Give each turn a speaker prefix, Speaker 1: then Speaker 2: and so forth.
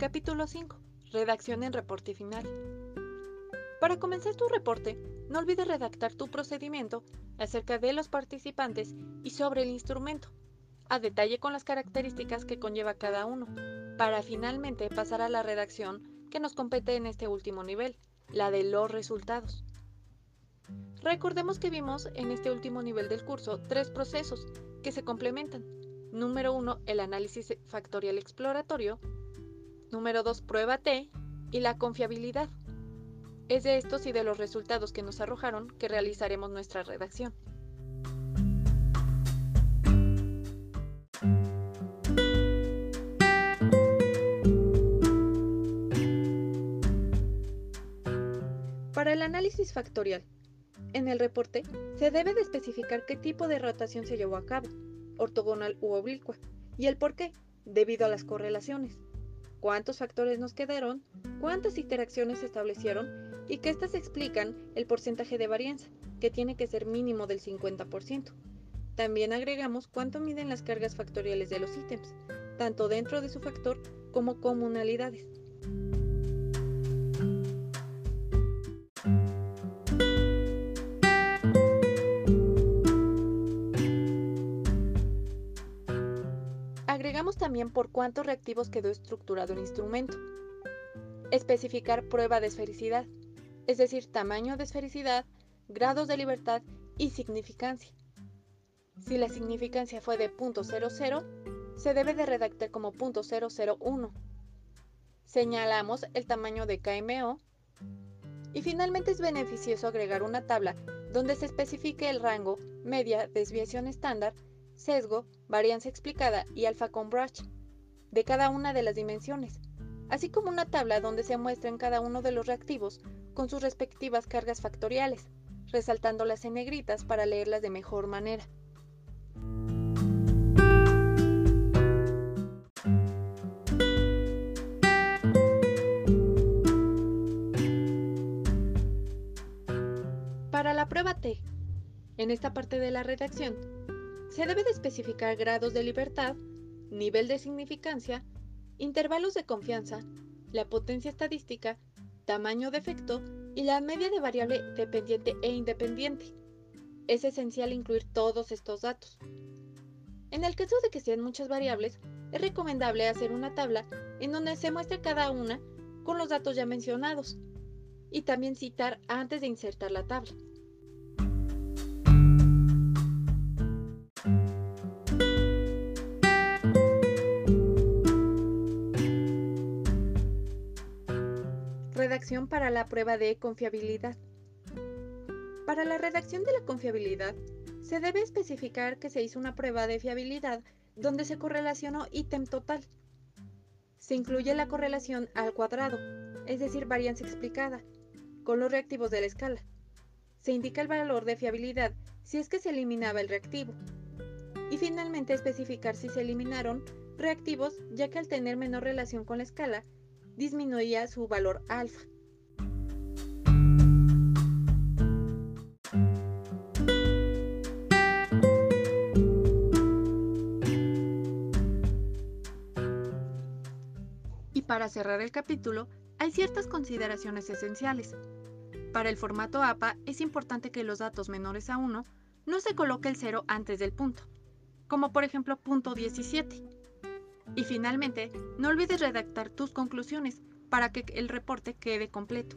Speaker 1: Capítulo 5. Redacción en reporte final. Para comenzar tu reporte, no olvides redactar tu procedimiento acerca de los participantes y sobre el instrumento, a detalle con las características que conlleva cada uno, para finalmente pasar a la redacción que nos compete en este último nivel, la de los resultados. Recordemos que vimos en este último nivel del curso tres procesos que se complementan. Número 1, el análisis factorial exploratorio. Número 2, prueba T. Y la confiabilidad. Es de estos y de los resultados que nos arrojaron que realizaremos nuestra redacción. Para el análisis factorial, en el reporte se debe de especificar qué tipo de rotación se llevó a cabo, ortogonal u oblicua, y el por qué, debido a las correlaciones. Cuántos factores nos quedaron, cuántas interacciones se establecieron y que éstas explican el porcentaje de varianza, que tiene que ser mínimo del 50%. También agregamos cuánto miden las cargas factoriales de los ítems, tanto dentro de su factor como comunalidades. También por cuántos reactivos quedó estructurado el instrumento. Especificar prueba de esfericidad, es decir, tamaño de esfericidad, grados de libertad y significancia. Si la significancia fue de .00, se debe de redactar como .001. Señalamos el tamaño de KMO. Y finalmente es beneficioso agregar una tabla donde se especifique el rango, media, desviación estándar sesgo, varianza explicada y alfa con brush de cada una de las dimensiones, así como una tabla donde se muestran cada uno de los reactivos con sus respectivas cargas factoriales, resaltándolas en negritas para leerlas de mejor manera. Para la prueba T, en esta parte de la redacción, se debe de especificar grados de libertad, nivel de significancia, intervalos de confianza, la potencia estadística, tamaño de efecto y la media de variable dependiente e independiente. Es esencial incluir todos estos datos. En el caso de que sean muchas variables, es recomendable hacer una tabla en donde se muestre cada una con los datos ya mencionados y también citar antes de insertar la tabla. Para la prueba de confiabilidad. Para la redacción de la confiabilidad, se debe especificar que se hizo una prueba de fiabilidad donde se correlacionó ítem total. Se incluye la correlación al cuadrado, es decir, varianza explicada, con los reactivos de la escala. Se indica el valor de fiabilidad si es que se eliminaba el reactivo. Y finalmente especificar si se eliminaron reactivos ya que al tener menor relación con la escala, disminuía su valor alfa. Para cerrar el capítulo, hay ciertas consideraciones esenciales. Para el formato APA es importante que los datos menores a 1 no se coloque el 0 antes del punto, como por ejemplo punto 17 y finalmente, no olvides redactar tus conclusiones para que el reporte quede completo.